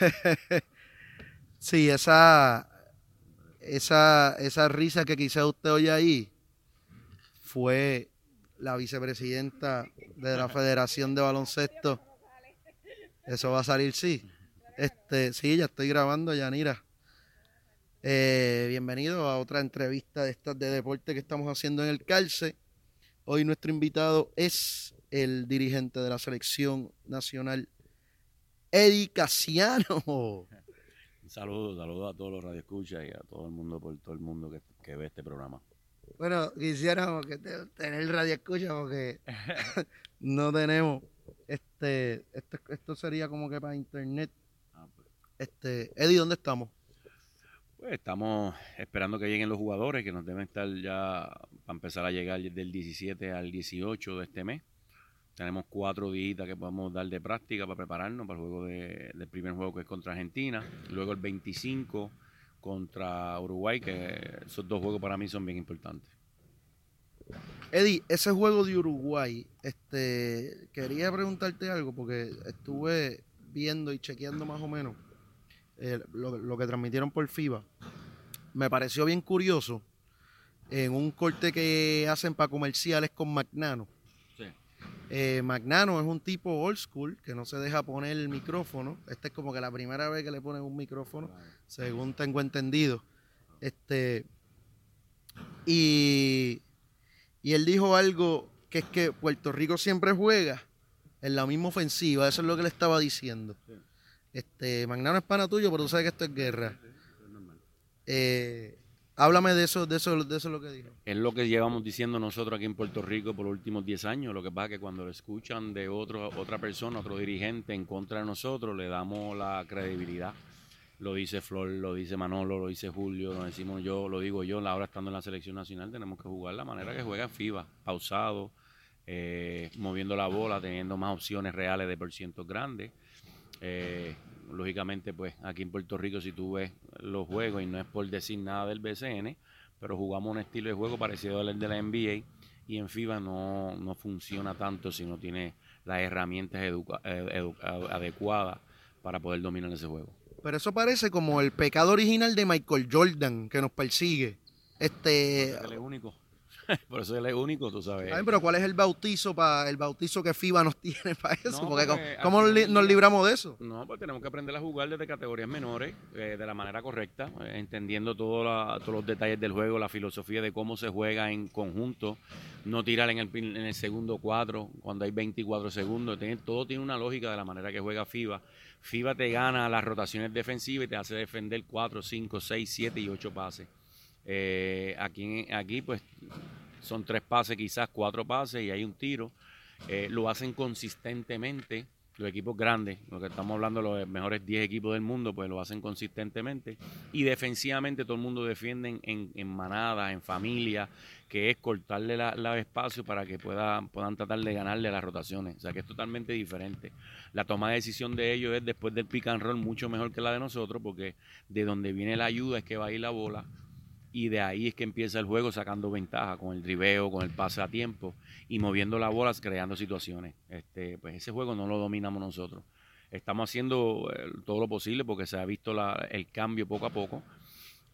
sí, esa, esa, esa risa que quizá usted oye ahí fue la vicepresidenta de la Federación de Baloncesto. Eso va a salir, sí. Este, sí, ya estoy grabando, Yanira. Eh, bienvenido a otra entrevista de estas de deporte que estamos haciendo en el Calce. Hoy nuestro invitado es el dirigente de la selección nacional, Eddie Casiano. Un saludo, saludo a todos los radioescuchas y a todo el mundo por todo el mundo que, que ve este programa. Bueno, quisiéramos que tener radio escucha porque no tenemos. Este, esto, esto sería como que para internet. Ah, pues. Este, Eddie, ¿dónde estamos? Pues estamos esperando que lleguen los jugadores que nos deben estar ya para empezar a llegar del 17 al 18 de este mes. Tenemos cuatro días que podemos dar de práctica para prepararnos para el juego de, del primer juego que es contra Argentina. Luego el 25 contra Uruguay, que esos dos juegos para mí son bien importantes. Eddie, ese juego de Uruguay, este, quería preguntarte algo porque estuve viendo y chequeando más o menos eh, lo, que transmitieron por FIBA. Me pareció bien curioso en un corte que hacen para comerciales con Magnano. Eh, Magnano es un tipo old school que no se deja poner el micrófono. Esta es como que la primera vez que le ponen un micrófono, según tengo entendido. Este y, y él dijo algo que es que Puerto Rico siempre juega en la misma ofensiva. Eso es lo que le estaba diciendo. Este Magnano es pana tuyo, pero tú sabes que esto es guerra. Eh, Háblame de eso, de eso, de eso lo que dijo. Es lo que llevamos diciendo nosotros aquí en Puerto Rico por los últimos 10 años. Lo que pasa es que cuando lo escuchan de otro, otra persona, otro dirigente en contra de nosotros, le damos la credibilidad. Lo dice Flor, lo dice Manolo, lo dice Julio, lo decimos yo, lo digo yo. Ahora estando en la selección nacional tenemos que jugar la manera que juega FIBA, pausado, eh, moviendo la bola, teniendo más opciones reales de por cientos grandes. Eh, lógicamente, pues aquí en Puerto Rico, si tú ves los juegos, y no es por decir nada del BCN, pero jugamos un estilo de juego parecido al de la NBA, y en FIBA no, no funciona tanto si no tiene las herramientas eh, adecuadas para poder dominar ese juego. Pero eso parece como el pecado original de Michael Jordan que nos persigue. Este. Es el único. Por eso él es único, tú sabes. Ay, pero ¿cuál es el bautizo para el bautizo que FIBA nos tiene para eso? porque, ¿cómo, nos libramos de eso? No, pues tenemos que aprender a jugar desde categorías menores, eh, de la manera correcta, eh, entendiendo todos los detalles del juego, la filosofía de cómo se juega en conjunto, no tirar en el, en el segundo cuatro cuando hay 24 segundos. todo tiene una lógica de la manera que juega FIBA. FIBA te gana las rotaciones defensivas y te hace defender 4, 5, 6, 7 y 8 pases. Eh, aquí, aquí, pues, son tres pases, quizás cuatro pases y hay un tiro. Eh, lo hacen consistentemente. Los equipos grandes, lo que estamos hablando, los mejores 10 equipos del mundo, pues lo hacen consistentemente. Y defensivamente todo el mundo defiende en, en manada, en familia, que es cortarle la, espacio para que puedan, puedan tratar de ganarle las rotaciones. O sea que es totalmente diferente. La toma de decisión de ellos es después del pick and roll mucho mejor que la de nosotros, porque de donde viene la ayuda es que va a ir la bola y de ahí es que empieza el juego sacando ventaja con el driveo, con el pase a tiempo y moviendo las bolas, creando situaciones. Este, pues ese juego no lo dominamos nosotros. Estamos haciendo eh, todo lo posible porque se ha visto el cambio poco a poco.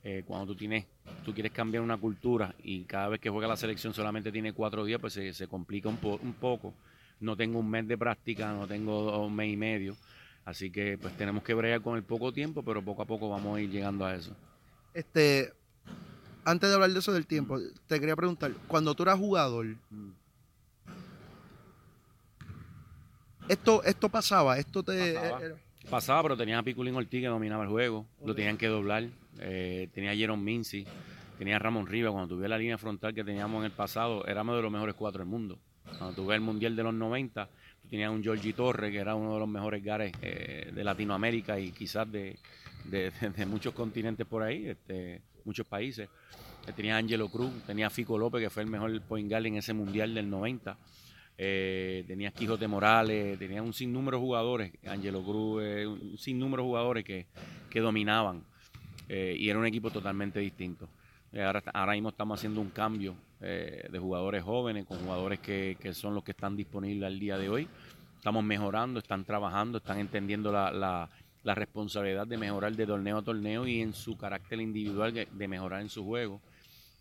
Eh, cuando tú tienes, tú quieres cambiar una cultura y cada vez que juega la selección solamente tiene cuatro días, pues se, complica un, un poco. No tengo un mes de práctica, no tengo un mes y medio. Así que pues tenemos que bregar con el poco tiempo, pero poco a poco vamos a ir llegando a eso. Este, antes de hablar de eso del tiempo, te quería preguntar, cuando tú eras jugador, esto, esto pasaba, esto te... Pasaba, pero tenía a Piculín Ortiz que dominaba el juego, lo tenían que doblar, eh, tenía a Jerome Mincy, tenía a Ramón Rivas, cuando tuve la línea frontal que teníamos en el pasado, éramos de los mejores cuatro del mundo. Cuando tuve el Mundial de los 90, tenía un Georgie Torres, que era uno de los mejores gares eh, de Latinoamérica y quizás de, de, muchos continentes por ahí, este, muchos países. Eh, tenía Angelo Cruz, tenía Fico López, que fue el mejor point guard en ese mundial del 90. Eh, tenía Quijote Morales, tenía un sinnúmero de jugadores, Angelo Cruz, eh, un sinnúmero de jugadores que, dominaban. y era un equipo totalmente distinto. ahora, ahora mismo estamos haciendo un cambio de jugadores jóvenes con jugadores que, son los que están disponibles al día de hoy. Estamos mejorando, están trabajando, están entendiendo la la responsabilidad de mejorar de torneo a torneo y en su carácter individual de mejorar en su juego.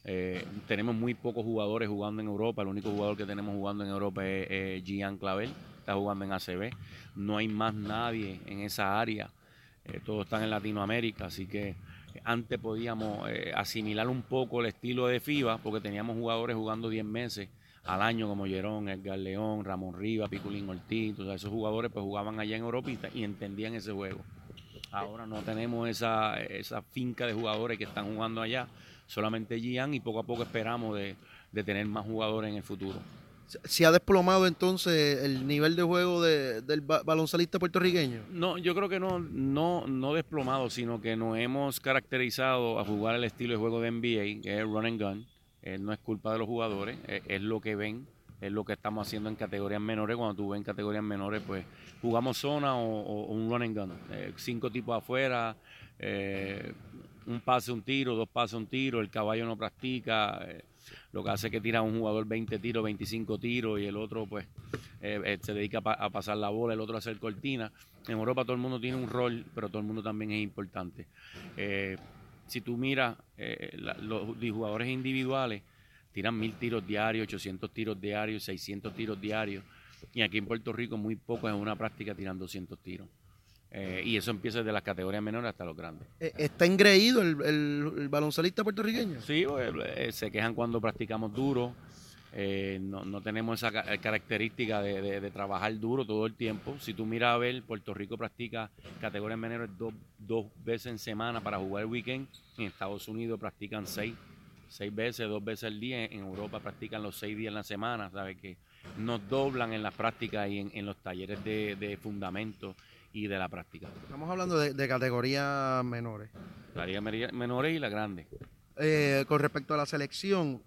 Eh, tenemos muy pocos jugadores jugando en Europa. El único jugador que tenemos jugando en Europa es, Gian Clavel, está jugando en ACB. No hay más nadie en esa área. Eh, todos están en Latinoamérica, así que antes podíamos eh, asimilar un poco el estilo de FIBA porque teníamos jugadores jugando 10 meses al año como Jerón, Edgar León, Ramón Riva, Piculín Ortiz, esos jugadores pues jugaban allá en Europa y, entendían ese juego. Ahora no tenemos esa, esa finca de jugadores que están jugando allá, solamente Gian y poco a poco esperamos de, tener más jugadores en el futuro. ¿Se ha desplomado entonces el nivel de juego del baloncelista puertorriqueño? No, yo creo que no, no, no desplomado, sino que nos hemos caracterizado a jugar el estilo de juego de NBA, que es run and gun. Eh, no es culpa de los jugadores, eh, es lo que ven, es lo que estamos haciendo en categorías menores. Cuando tú ves en categorías menores, pues jugamos zona o, un run and gun. Eh, cinco tipos afuera, un pase, un tiro, dos pases, un tiro, el caballo no practica, eh, lo que hace es que tira un jugador 20 tiros, 25 tiros y el otro pues eh, eh, se dedica a, pasar la bola, el otro a hacer cortina. En Europa todo el mundo tiene un rol, pero todo el mundo también es importante. si tú miras los jugadores individuales, tiran mil tiros diarios, 800 tiros diarios, 600 tiros diarios. Y aquí en Puerto Rico muy poco es una práctica tiran 200 tiros. Eh, y eso empieza desde las categorías menores hasta los grandes. Eh, ¿Está engreído el, el, baloncelista puertorriqueño? Sí, pues, eh, se quejan cuando practicamos duro. no, tenemos esa característica de, trabajar duro todo el tiempo. Si tú miras a ver, Puerto Rico practica categorías menores dos, dos veces en semana para jugar el weekend. En Estados Unidos practican seis, seis veces, dos veces al día. En Europa practican los seis días en la semana. ¿Sabes? Que nos doblan en las prácticas y en, los talleres de, de fundamento y de la práctica. Estamos hablando de, categorías menores. Categorías menores y la grande. Eh, con respecto a la selección,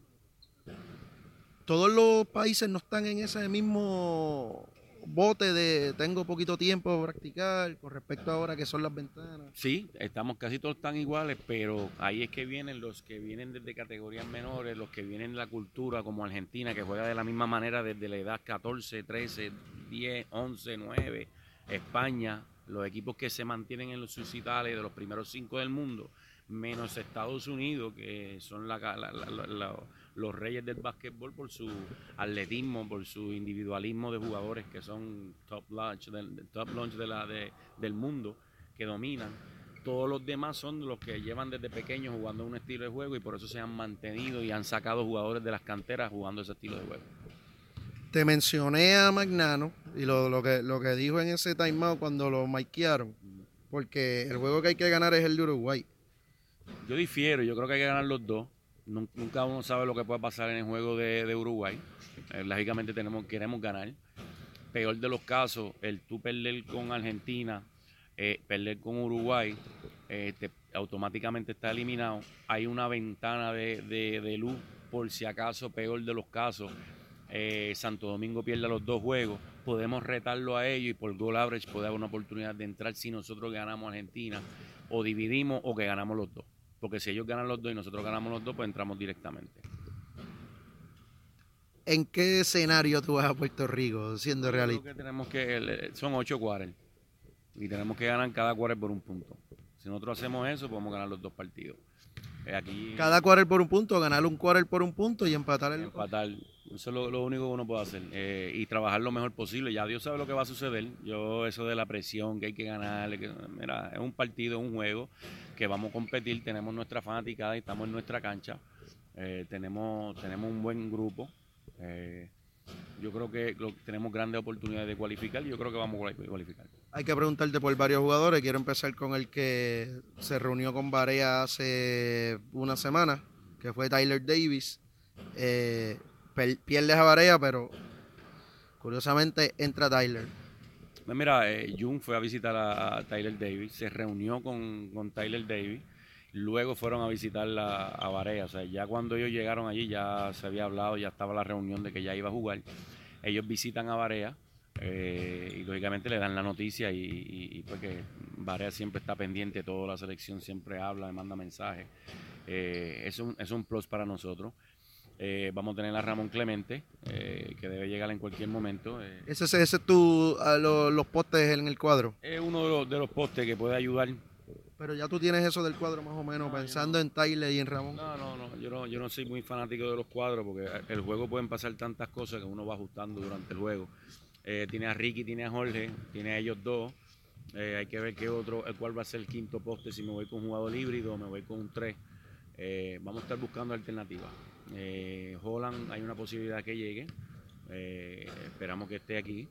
todos los países no están en ese mismo bote de tengo poquito tiempo para practicar con respecto ahora que son las ventanas. Sí, estamos casi todos tan iguales, pero ahí es que vienen los que vienen desde categorías menores, los que vienen de la cultura como Argentina, que juega de la misma manera desde la edad 14, 13, 10, 11, 9 España, los equipos que se mantienen en los suscitales de los primeros cinco del mundo, menos Estados Unidos, que son los reyes del básquetbol por su atletismo, por su individualismo de jugadores que son top launch, del, top launch de la, del mundo, que dominan. Todos los demás son los que llevan desde pequeños jugando un estilo de juego y por eso se han mantenido y han sacado jugadores de las canteras jugando ese estilo de juego. Te mencioné a Magnano y lo, que, lo que dijo en ese timeout cuando lo maikearon, porque el juego que hay que ganar es el de Uruguay. Yo difiero, yo creo que hay que ganar los dos. Nunca uno sabe lo que puede pasar en el juego de, Uruguay. Eh, lógicamente tenemos, queremos ganar. Peor de los casos, el tú perder con Argentina, eh, perder con Uruguay, eh, automáticamente está eliminado. Hay una ventana de luz, por si acaso, peor de los casos eh, Santo Domingo pierda los dos juegos, podemos retarlo a ellos y por goal average puede haber una oportunidad de entrar si nosotros ganamos Argentina o dividimos o que ganamos los dos. Porque si ellos ganan los dos y nosotros ganamos los dos, pues entramos directamente. ¿En qué escenario tú vas a Puerto Rico, siendo realista? Que tenemos que, son ocho quarters y tenemos que ganar cada quarter por un punto. Si nosotros hacemos eso, podemos ganar los dos partidos. Eh, aquí, cada quarter por un punto, ganar un quarter por un punto y empatar el. Empatar. Eso es lo, único que uno puede hacer. Eh, y trabajar lo mejor posible. Ya Dios sabe lo que va a suceder. Yo, eso de la presión que hay que ganar. mira, es un partido, es un juego que vamos a competir. Tenemos nuestra fanaticada y estamos en nuestra cancha. Eh, tenemos, tenemos un buen grupo. Eh, yo creo que tenemos grandes oportunidades de cualificar y yo creo que vamos a cualificar. Hay que preguntarte por varios jugadores. Quiero empezar con el que se reunió con Barea hace una semana, que fue Tyler Davis. Pierdes a Barea, pero curiosamente entra Tyler. Pues mira, eh, Jung fue a visitar a, Tyler Davis, se reunió con, Tyler Davis, luego fueron a visitar a, a Barea. O sea, ya cuando ellos llegaron allí ya se había hablado, ya estaba la reunión de que ya iba a jugar. Ellos visitan a Barea eh, y lógicamente le dan la noticia y, y, pues que Barea siempre está pendiente, toda la selección siempre habla, manda mensajes. Eh, es, un, es un plus para nosotros. Eh, vamos a tener a Ramón Clemente, eh, que debe llegar en cualquier momento. Eh, Ese, es tu, a lo- los postes en el cuadro. es uno de los, de los postes que puede ayudar. Pero ya tú tienes eso del cuadro más o menos, No, pensando en Tyler y en Ramón. No, no, no yo, no, yo no soy muy fanático de los cuadros porque el juego pueden pasar tantas cosas que uno va ajustando durante el juego. Tiene a Ricky, tiene a Jorge, tiene a ellos dos. Hay que ver qué otro, cuál va a ser el quinto poste, si me voy con un jugador híbrido o me voy con un 3. vamos a estar buscando alternativas. Eh, Holland, hay una posibilidad que llegue. Eh, esperamos que esté aquí.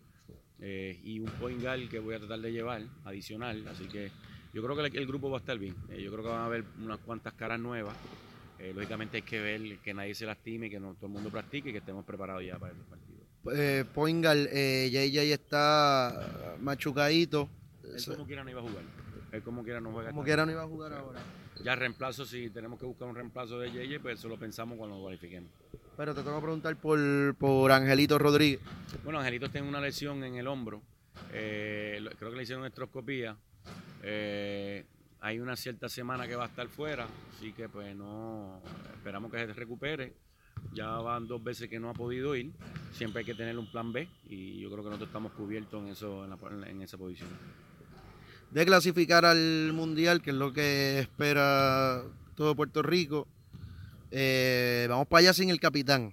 Eh, y un point guard que voy a tratar de llevar adicional. Así que yo creo que el, el grupo va a estar bien. Eh, yo creo que van a haber unas cuantas caras nuevas. Lógicamente hay que ver que nadie se lastime, que no todo el mundo practique y que estemos preparados ya para el partido. Eh, Poingal, eh, JJ está machucadito. Él como quiera no iba a jugar. Él como quiera no juega. Como quiera no iba a jugar ahora. Ya reemplazo, si tenemos que buscar un reemplazo de JJ, pues eso lo pensamos cuando lo cualifiquemos. Pero te tengo que preguntar por, por Angelito Rodríguez. Bueno, Angelito tiene una lesión en el hombro. Eh, creo que le hicieron estroscopía. Eh, hay una cierta semana que va a estar fuera, así que pues no esperamos que se recupere. Ya van dos veces que no ha podido ir. Siempre hay que tener un plan B y yo creo que nosotros estamos cubiertos en eso en, la- en esa posición. De clasificar al Mundial, que es lo que espera todo Puerto Rico. Eh, vamos para allá sin el capitán.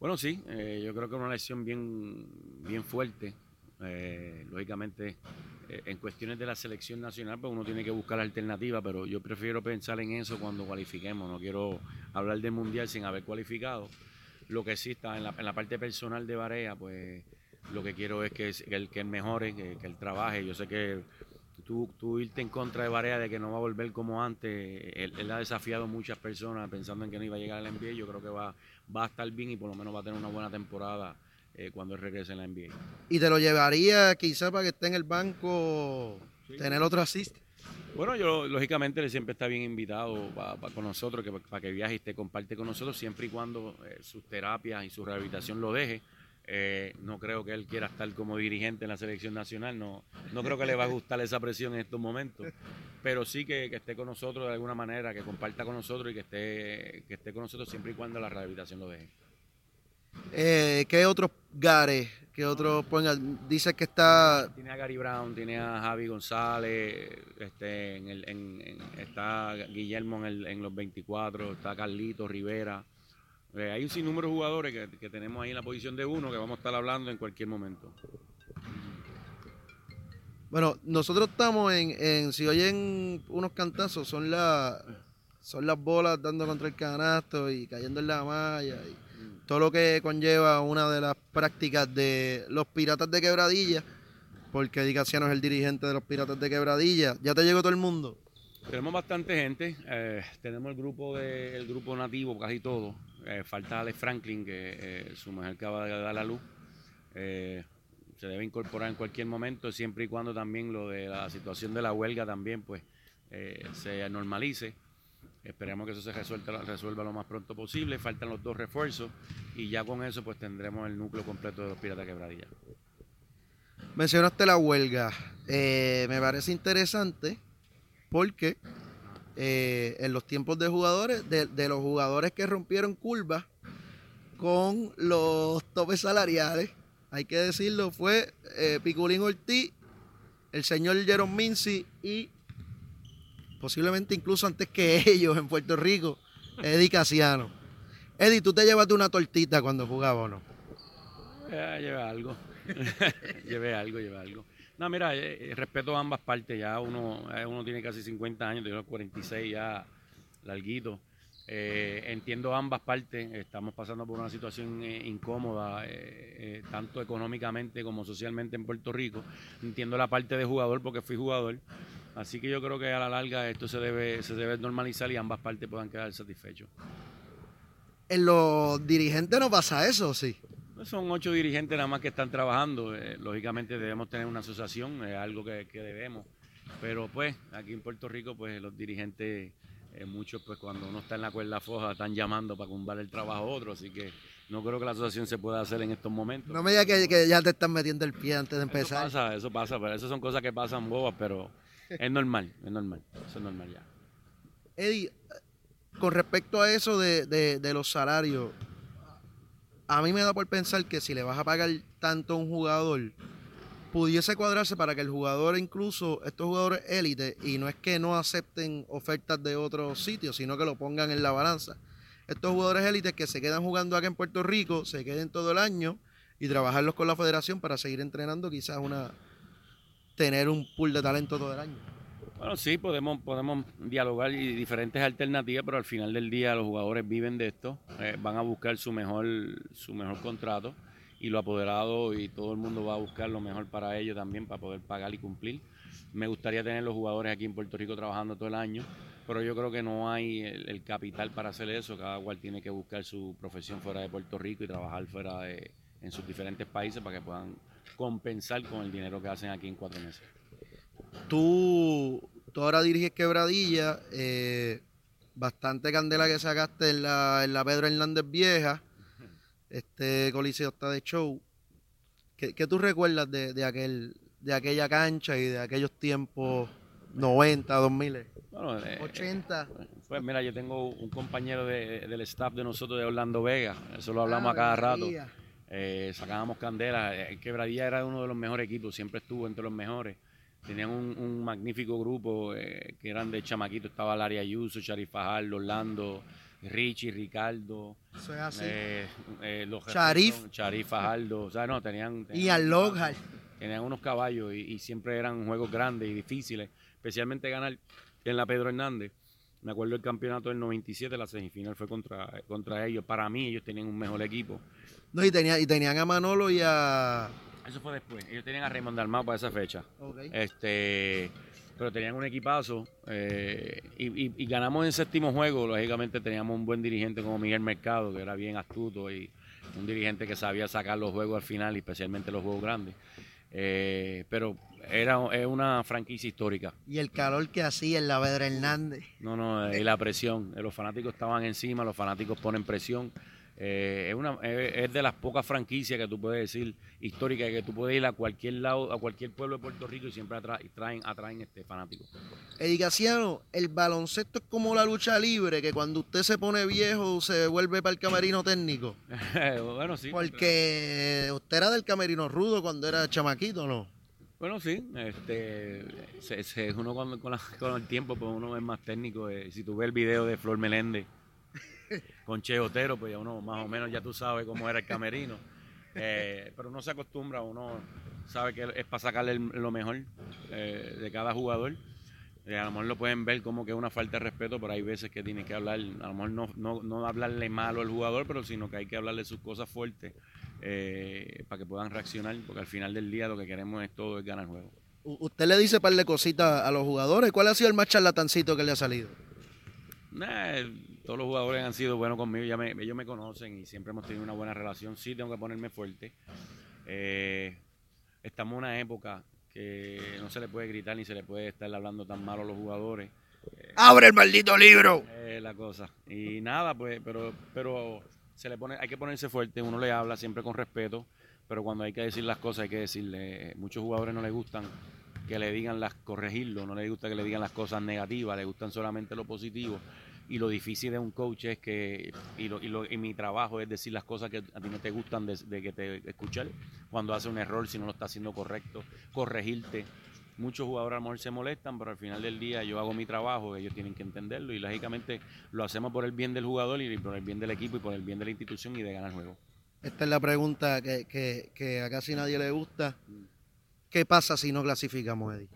Bueno, sí, eh, yo creo que una lesión bien, bien fuerte. Eh, lógicamente, en cuestiones de la selección nacional, pues uno tiene que buscar alternativas, pero yo prefiero pensar en eso cuando cualifiquemos. No quiero hablar del mundial sin haber cualificado. Lo que sí está en la, en la parte personal de Barea, pues lo que quiero es que, que él, que él mejore, que, que él trabaje. Yo sé que tú, tú irte en contra de Barea de que no va a volver como antes, él, él ha desafiado a muchas personas pensando en que no iba a llegar al NBA. Yo creo que va, va a estar bien y por lo menos va a tener una buena temporada eh, cuando él regrese en la NBA. Y te lo llevaría quizá para que esté en el banco, tener otro assist. Bueno, yo lógicamente él siempre está bien invitado pa- pa- con nosotros, que para que viaje y te comparte con nosotros, siempre y cuando eh, sus terapias y su rehabilitación lo deje. Eh, no creo que él quiera estar como dirigente en la selección nacional, no, no creo que le va a gustar esa presión en estos momentos, pero sí que, que esté con nosotros de alguna manera, que comparta con nosotros y que esté, que esté con nosotros siempre y cuando la rehabilitación lo deje. Eh, ¿Qué otros Gares? ¿Qué otros Poingal? Dice que está Tiene a Gary Brown, tiene a Javi González, este, en el, en- en- está Guillermo en, el- en los 24, está Carlito Rivera. Eh, hay un sinnúmero de jugadores que, que tenemos ahí en la posición de uno que vamos a estar hablando en cualquier momento. Bueno, nosotros estamos en, en- si oyen unos cantazos, son las son las bolas dando contra el canasto y cayendo en la malla y todo lo que conlleva una de las prácticas de los piratas de quebradilla, porque Eddie Casiano es el dirigente de los piratas de quebradilla. ¿Ya te llegó todo el mundo? Tenemos bastante gente, eh, tenemos el grupo de, el grupo nativo, casi todo. Eh, falta Alex Franklin, que eh, su mujer acaba de dar la luz. Eh, se debe incorporar en cualquier momento, siempre y cuando también lo de la situación de la huelga también pues se normalice. Esperemos que eso se resuelva, lo más pronto posible. Faltan los dos refuerzos y ya con eso pues tendremos el núcleo completo de los Piratas Quebradilla. Mencionaste la huelga. Me parece interesante porque eh, en los tiempos de jugadores, de, los jugadores que rompieron curvas con los topes salariales, hay que decirlo, fue eh, Piculín Ortiz, el señor Jerome Mincy y posiblemente incluso antes que ellos en Puerto Rico, Eddie Casiano. Eddie, ¿tú te llevaste una tortita cuando jugaba o no? Eh, lleve algo. lleve algo, lleve algo. No, mira, eh, eh, respeto a ambas partes. Ya uno, uno tiene casi 50 años, tengo 46 ya larguito. Eh, entiendo ambas partes. Estamos pasando por una situación incómoda, tanto económicamente como socialmente en Puerto Rico. Entiendo la parte de jugador porque fui jugador. Así que yo creo que a la larga esto se debe, se debe normalizar y ambas partes puedan quedar satisfechos. En los dirigentes no pasa eso, sí. Son ocho dirigentes nada más que están trabajando. eh, lógicamente debemos tener una asociación, es algo que, que debemos. Pero pues aquí en Puerto Rico, pues los dirigentes, eh, muchos pues cuando uno está en la cuerda floja están llamando para cumbar el trabajo a otro. Así que no creo que la asociación se pueda hacer en estos momentos. No me digas que, que ya te están metiendo el pie antes de eso empezar. pasa, eso pasa, pero eso son cosas que pasan bobas, pero es normal, es normal, eso es normal ya. Eddie, con respecto a eso de, de, los salarios, a mí me da por pensar que si le vas a pagar tanto a un jugador, pudiese cuadrarse para que el jugador, incluso estos jugadores élite, y no es que no acepten ofertas de otros sitios, sino que lo pongan en la balanza. Estos jugadores élites que se quedan jugando acá en Puerto Rico, se queden todo el año y trabajarlos con la federación para seguir entrenando, quizás una tener un pool de talento todo el año. Bueno, sí, podemos, podemos dialogar y diferentes alternativas, pero al final del día los jugadores viven de esto, eh, van a buscar su mejor, su mejor contrato y lo apoderado y todo el mundo va a buscar lo mejor para ellos también, para poder pagar y cumplir. Me gustaría tener los jugadores aquí en Puerto Rico trabajando todo el año, pero yo creo que no hay el, capital para hacer eso. Cada cual tiene que buscar su profesión fuera de Puerto Rico y trabajar fuera de, en sus diferentes países para que puedan compensar con el dinero que hacen aquí en cuatro meses. Tú, tú ahora diriges Quebradilla, eh, bastante candela que sacaste en la, en la Pedro Hernández Vieja, este coliseo está de show. ¿Qué, tú recuerdas de, de, aquel, de aquella cancha y de aquellos tiempos 90, 2000? Bueno, 80. Pues mira, yo tengo un compañero del staff de nosotros de Orlando Vega, eso lo hablamos ah, a cada rato. Eh, sacábamos candela. Eh, Quebradilla era uno de los mejores equipos, siempre estuvo entre los mejores. Tenían un, magnífico grupo eh, que eran de chamaquito. Estaba Larry Ayuso, Sharif Fajardo, Orlando, Richie, Ricardo. Eso es así. los Sharif. Sharif Fajardo. O sea, no, tenían. y al Lockhart. Tenían unos caballos y, siempre eran juegos grandes y difíciles. Especialmente ganar en la Pedro Hernández. Me acuerdo el campeonato del 97, la semifinal fue contra, contra ellos. Para mí, ellos tenían un mejor equipo. No, y, tenía, y tenían a Manolo y a. Eso fue después. Ellos tenían a Raymond Dalmau para esa fecha. Este, pero tenían un equipazo. Eh, y, ganamos en séptimo juego. Lógicamente teníamos un buen dirigente como Miguel Mercado, que era bien astuto y un dirigente que sabía sacar los juegos al final, especialmente los juegos grandes. Eh, pero era una franquicia histórica. Y el calor que hacía en la Vedra Hernández. No, no, y la presión. Los fanáticos estaban encima, los fanáticos ponen presión. Eh, es, una, es de las pocas franquicias que tú puedes decir históricas que tú puedes ir a cualquier lado, a cualquier pueblo de Puerto Rico y siempre atraen, atraen este fanáticos. Edicaciano, el baloncesto es como la lucha libre, que cuando usted se pone viejo se vuelve para el camerino técnico. bueno, sí. Porque usted era del camerino rudo cuando era chamaquito, ¿no? Bueno, sí, este, se, uno con, con, el tiempo pues uno es más técnico. Eh, si tú ves el video de Flor Meléndez, con Che Otero, pues ya uno más o menos ya tú sabes cómo era el camerino. Eh, pero uno se acostumbra, uno sabe que es para sacarle lo mejor eh, de cada jugador. Eh, a lo mejor lo pueden ver como que es una falta de respeto, pero hay veces que tiene que hablar, a lo mejor no, no, no hablarle malo al jugador, pero sino que hay que hablarle sus cosas fuertes para que puedan reaccionar, porque al final del día lo que queremos es todo, es ganar el juego. ¿Usted le dice par de cositas a los jugadores? ¿Cuál ha sido el más charlatancito que le ha salido? Todos los jugadores han sido buenos conmigo, ya ellos me conocen y siempre hemos tenido una buena relación. Sí, tengo que ponerme fuerte. Eh, estamos en una época que no se le puede gritar ni se le puede estar hablando tan malo a los jugadores. Eh, ¡Abre el maldito libro! Eh, la cosa. Y nada, pues, pero, pero se le pone, hay que ponerse fuerte, uno le habla siempre con respeto, pero cuando hay que decir las cosas hay que decirle. Muchos jugadores no les gustan que le digan las corregirlo, no les gusta que le digan las cosas negativas, les gustan solamente lo positivo y lo difícil de un coach es que, y, lo, y, lo, y mi trabajo es decir las cosas que a ti no te gustan de, que te escuchar, cuando hace un error, si no lo está haciendo correcto, corregirte. Muchos jugadores a lo mejor se molestan, pero al final del día yo hago mi trabajo, ellos tienen que entenderlo y lógicamente lo hacemos por el bien del jugador y por el bien del equipo y por el bien de la institución y de ganar el juego. Esta es la pregunta que, que, que a casi nadie le gusta. ¿Qué pasa si no clasificamos, Eddie?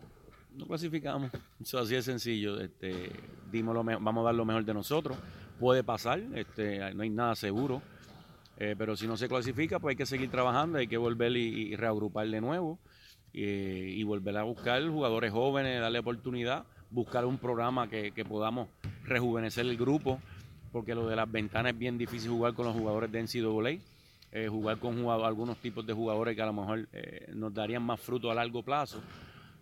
No clasificamos. Eso así es sencillo. Este, dimos lo vamos a dar lo mejor de nosotros. Puede pasar, este, no hay nada seguro. Eh, pero si no se clasifica, pues hay que seguir trabajando, hay que volver y, reagrupar de nuevo y, volver a buscar jugadores jóvenes, darle oportunidad, buscar un programa que, podamos rejuvenecer el grupo, porque lo de las ventanas es bien difícil jugar con los jugadores de NCAA. Eh, jugar con algunos tipos de jugadores que a lo mejor eh, nos darían más fruto a largo plazo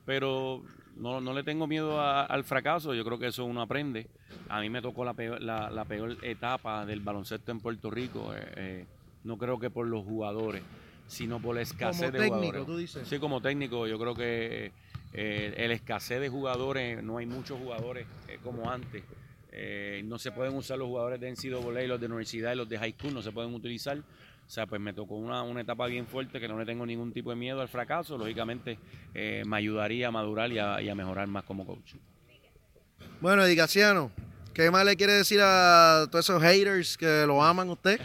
pero no, no le tengo miedo al fracaso, yo creo que eso uno aprende. A mí me tocó la peor, la, peor etapa del baloncesto en Puerto Rico, eh, eh, no creo que por los jugadores, sino por la escasez de jugadores. Tú dices. Sí, como técnico, yo creo que eh, el escasez de jugadores, no hay muchos jugadores como antes. eh, no se pueden usar los jugadores de NCAA, los de universidad y los de high school, no se pueden utilizar. O sea, pues me tocó una, una etapa bien fuerte que no le tengo ningún tipo de miedo al fracaso. Lógicamente eh, me ayudaría a madurar y a, y a mejorar más como coach. Bueno, Edicaciano, ¿qué más le quiere decir a todos esos haters que lo aman usted?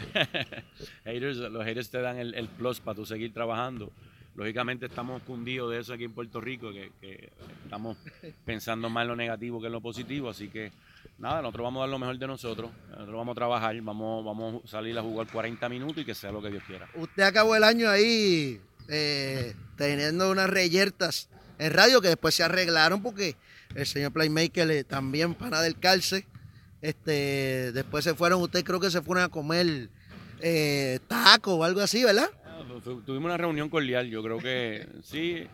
haters, los haters te dan el, el plus para tú seguir trabajando. Lógicamente estamos cundidos de eso aquí en Puerto Rico, que, estamos pensando más en lo negativo que en lo positivo, así que nada, nosotros vamos a dar lo mejor de nosotros, nosotros vamos a trabajar, vamos, vamos a salir a jugar 40 minutos y que sea lo que Dios quiera. Usted acabó el año ahí eh, teniendo unas reyertas en radio que después se arreglaron porque el señor Playmaker eh, también pana del calce. Este, después se fueron, usted creo que se fueron a comer eh, taco o algo así, ¿verdad? Tuvimos una reunión cordial, yo creo que sí,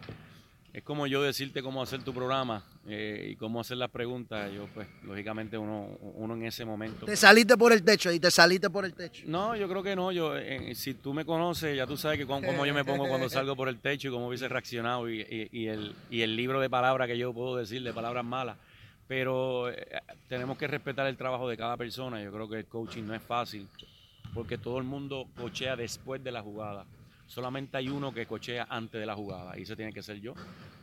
es como yo decirte cómo hacer tu programa eh, y cómo hacer las preguntas. Yo, pues, lógicamente, uno, uno en ese momento. Te saliste por el techo y te saliste por el techo. No, yo creo que no. Yo, eh, si tú me conoces, ya tú sabes que cómo, yo me pongo cuando salgo por el techo y cómo hubiese reaccionado y, y, el, y el libro de palabras que yo puedo decir, de palabras malas. Pero eh, tenemos que respetar el trabajo de cada persona. Yo creo que el coaching no es fácil porque todo el mundo cochea después de la jugada solamente hay uno que cochea antes de la jugada y ese tiene que ser yo.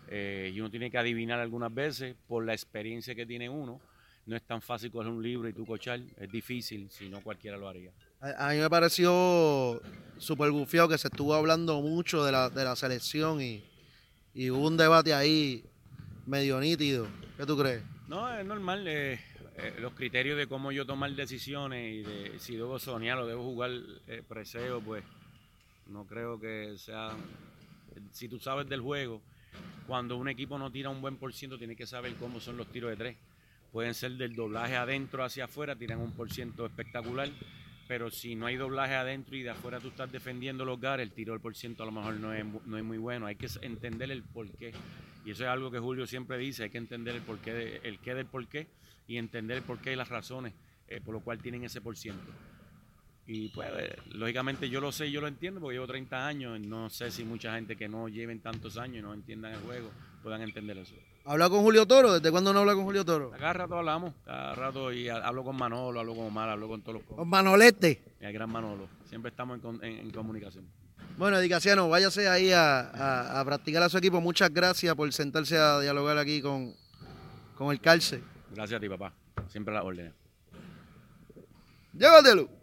Eh, y uno tiene que adivinar algunas veces por la experiencia que tiene uno. No es tan fácil coger un libro y tú cochar, es difícil, si no cualquiera lo haría. A, mí me pareció súper bufiado que se estuvo hablando mucho de la, de la selección y, y, hubo un debate ahí medio nítido. ¿Qué tú crees? No, es normal. Eh, eh, los criterios de cómo yo tomar decisiones y de si debo soñar o debo jugar preseo, pues no creo que sea. Si tú sabes del juego, cuando un equipo no tira un buen por ciento, tiene que saber cómo son los tiros de tres. Pueden ser del doblaje adentro hacia afuera, tiran un por ciento espectacular, pero si no hay doblaje adentro y de afuera tú estás defendiendo los gares, el tiro del por ciento a lo mejor no es, no es muy bueno. Hay que entender el porqué. Y eso es algo que Julio siempre dice, hay que entender el porqué, el qué del porqué y entender el porqué y las razones eh, por lo cual tienen ese por ciento. Y pues, lógicamente yo lo sé, yo lo entiendo porque llevo 30 años. No sé si mucha gente que no lleven tantos años y no entiendan el juego puedan entender eso. ¿Habla con Julio Toro? ¿Desde cuándo no habla con Julio Toro? Cada rato hablamos, cada rato y hablo con Manolo, hablo con Omar, hablo con todos los... Con Manolete. El gran Manolo. Siempre estamos en, comunicación. Bueno, Edicaciano, váyase ahí a, practicar a su equipo. Muchas gracias por sentarse a dialogar aquí con, con el Calce. Gracias a ti, papá. Siempre a la orden. Llévatelo.